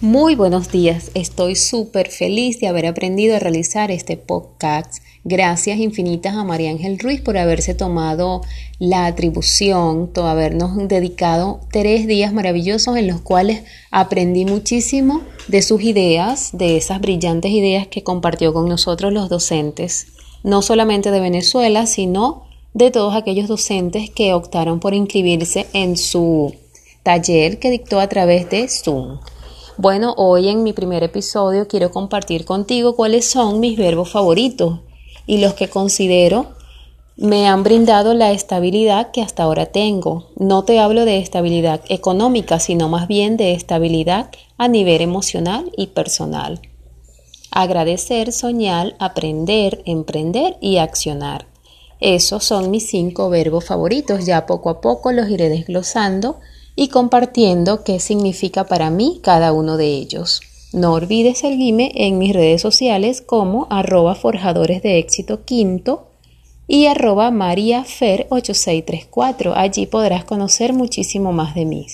Muy buenos días, estoy súper feliz de haber aprendido a realizar este podcast. Gracias infinitas a María Ángel Ruiz por haberse tomado la atribución, por habernos dedicado tres días maravillosos en los cuales aprendí muchísimo de sus ideas, de esas brillantes ideas que compartió con nosotros los docentes, no solamente de Venezuela, sino de todos aquellos docentes que optaron por inscribirse en su taller que dictó a través de Zoom. Bueno, hoy en mi primer episodio quiero compartir contigo cuáles son mis verbos favoritos y los que considero me han brindado la estabilidad que hasta ahora tengo. No te hablo de estabilidad económica, sino más bien de estabilidad a nivel emocional y personal. Agradecer, soñar, aprender, emprender y accionar. Esos son mis cinco verbos favoritos. Ya poco a poco los iré desglosando y compartiendo qué significa para mí cada uno de ellos. No olvides seguirme en mis redes sociales como arroba forjadores de éxito quinto y arroba mariafer8634. Allí podrás conocer muchísimo más de mí.